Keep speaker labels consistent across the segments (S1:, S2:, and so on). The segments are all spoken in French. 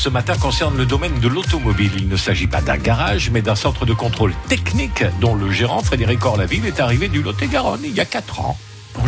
S1: ce matin concerne le domaine de l'automobile. Il ne s'agit pas d'un garage, mais d'un centre de contrôle technique ddont le gérant Frédéric Orlaville est arrivé du Lot-et-Garonne il y a 4 ans.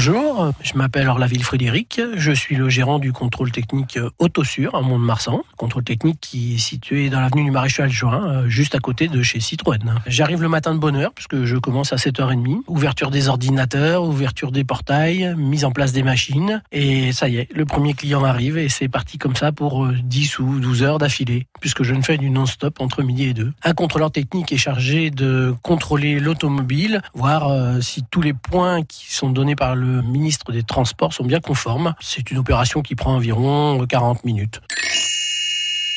S2: Bonjour, je m'appelle Orlaville Frédéric, je suis le gérant du contrôle technique Autosur à Mont-de-Marsan, contrôle technique qui est situé dans l'avenue du Maréchal Juin, euh, juste à côté de chez Citroën. J'arrive le matin de bonne heure puisque je commence à 7h30, ouverture des ordinateurs, ouverture des portails, mise en place des machines et ça y est, le premier client arrive et c'est parti comme ça pour 10 euh, ou 12 heures d'affilée puisque je ne fais du non-stop entre midi et deux. Un contrôleur technique est chargé de contrôler l'automobile, voir euh, si tous les points qui sont donnés par le ministre des Transports sont bien conformes. C'est une opération qui prend environ 40 minutes.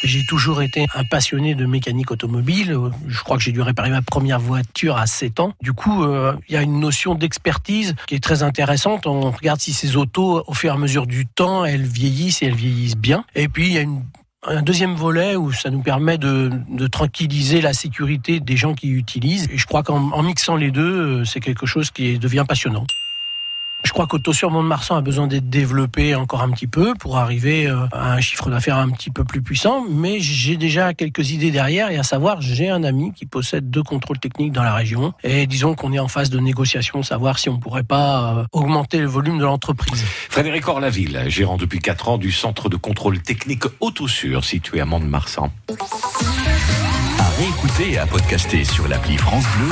S2: J'ai toujours été un passionné de mécanique automobile. Je crois que j'ai dû réparer ma première voiture à 7 ans. Du coup, euh, il y a une notion d'expertise qui est très intéressante. On regarde si ces autos, au fur et à mesure du temps, elles vieillissent et elles vieillissent bien. Et puis, il y a un deuxième volet où ça nous permet de, de, tranquilliser la sécurité des gens qui utilisent. Et je crois qu'en mixant les deux, c'est quelque chose qui devient passionnant. Je crois qu'Autosur Mont-de-Marsan a besoin d'être développé encore un petit peu pour arriver euh, à un chiffre d'affaires un petit peu plus puissant, mais j'ai déjà quelques idées derrière et à savoir, j'ai un ami qui possède deux contrôles techniques dans la région et disons qu'on est en phase de négociation, savoir si on pourrait pas euh, augmenter le volume de l'entreprise.
S1: Frédéric Orlaville, gérant depuis 4 ans du centre de contrôle technique Autosur situé à Mont-de-Marsan.
S3: À réécouter et à podcaster sur l'appli France Bleu